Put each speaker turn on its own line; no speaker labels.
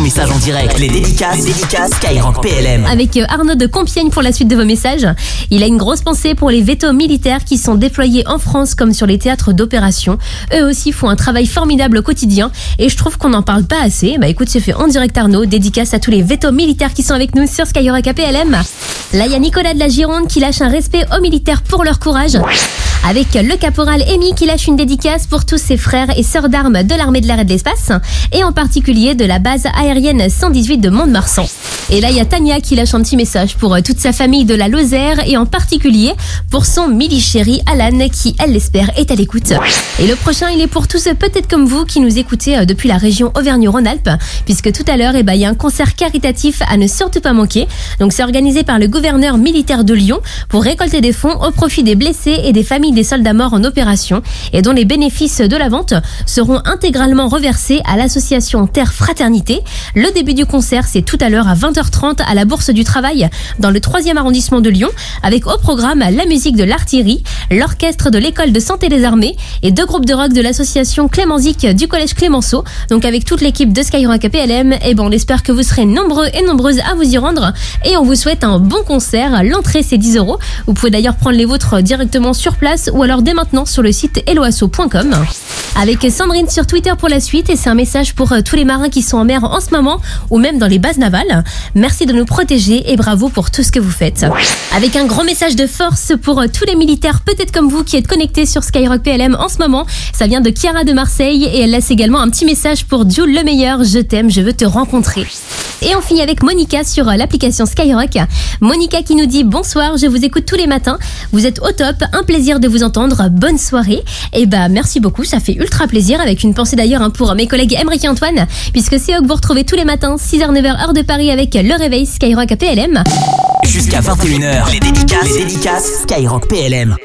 en direct. Les dédicaces, les Skyrock PLM.
avec euh, Arnaud de Compiègne pour la suite de vos messages. Il a une grosse pensée pour les vétos militaires qui sont déployés en France comme sur les théâtres d'opération. Eux aussi font un travail formidable au quotidien et je trouve qu'on n'en parle pas assez. Bah écoute, c'est fait en direct Arnaud, dédicace à tous les vétos militaires qui sont avec nous sur Skyrock APLM. Là, il y a Nicolas de la Gironde qui lâche un respect aux militaires pour leur courage. Avec le caporal Amy qui lâche une dédicace pour tous ses frères et sœurs d'armes de l'armée de l'air et de l'espace, et en particulier de la base aérienne 118 de Mont-de-Marsan. Et là, il y a Tania qui lâche un petit message pour euh, toute sa famille de la Lozère et en particulier pour son mili chéri Alan qui, elle l'espère, est à l'écoute. Et le prochain, il est pour tous peut-être comme vous qui nous écoutez euh, depuis la région Auvergne-Rhône-Alpes, puisque tout à l'heure, eh ben, il y a un concert caritatif à ne surtout pas manquer. Donc c'est organisé par le gouverneur militaire de Lyon pour récolter des fonds au profit des blessés et des familles des soldats morts en opération et dont les bénéfices de la vente seront intégralement reversés à l'association Terre Fraternité. Le début du concert, c'est tout à l'heure à 20h30 à la Bourse du Travail dans le 3e arrondissement de Lyon avec au programme la musique de l'artillerie, l'orchestre de l'école de santé des armées et deux groupes de rock de l'association Clémenzic du collège Clémenceau. Donc avec toute l'équipe de Skyrock APLM, et bon, on espère que vous serez nombreux et nombreuses à vous y rendre et on vous souhaite un bon concert. L'entrée c'est 10 euros. Vous pouvez d'ailleurs prendre les vôtres directement sur place ou alors dès maintenant sur le site eloasso.com. Avec Sandrine sur Twitter pour la suite et c'est un message pour euh, tous les marins qui sont en mer en ce moment ou même dans les bases navales. Merci de nous protéger et bravo pour tout ce que vous faites. Avec un grand message de force pour euh, tous les militaires peut-être comme vous qui êtes connectés sur Skyrock PLM en ce moment. Ça vient de Chiara de Marseille et elle laisse également un petit message pour Jules le meilleur. Je t'aime, je veux te rencontrer. Et on finit avec Monica sur euh, l'application Skyrock. Monica qui nous dit bonsoir, je vous écoute tous les matins. Vous êtes au top, un plaisir de vous entendre. Bonne soirée. Et bah merci beaucoup, ça fait ultra plaisir. Avec une pensée d'ailleurs hein, pour mes collègues Emmerich et Antoine, puisque c'est eux que vous retrouvez tous les matins, 6h 9h heure de Paris avec le réveil Skyrock APLM.
Jusqu'à 21h. Les dédicaces, les dédicaces Skyrock PLM.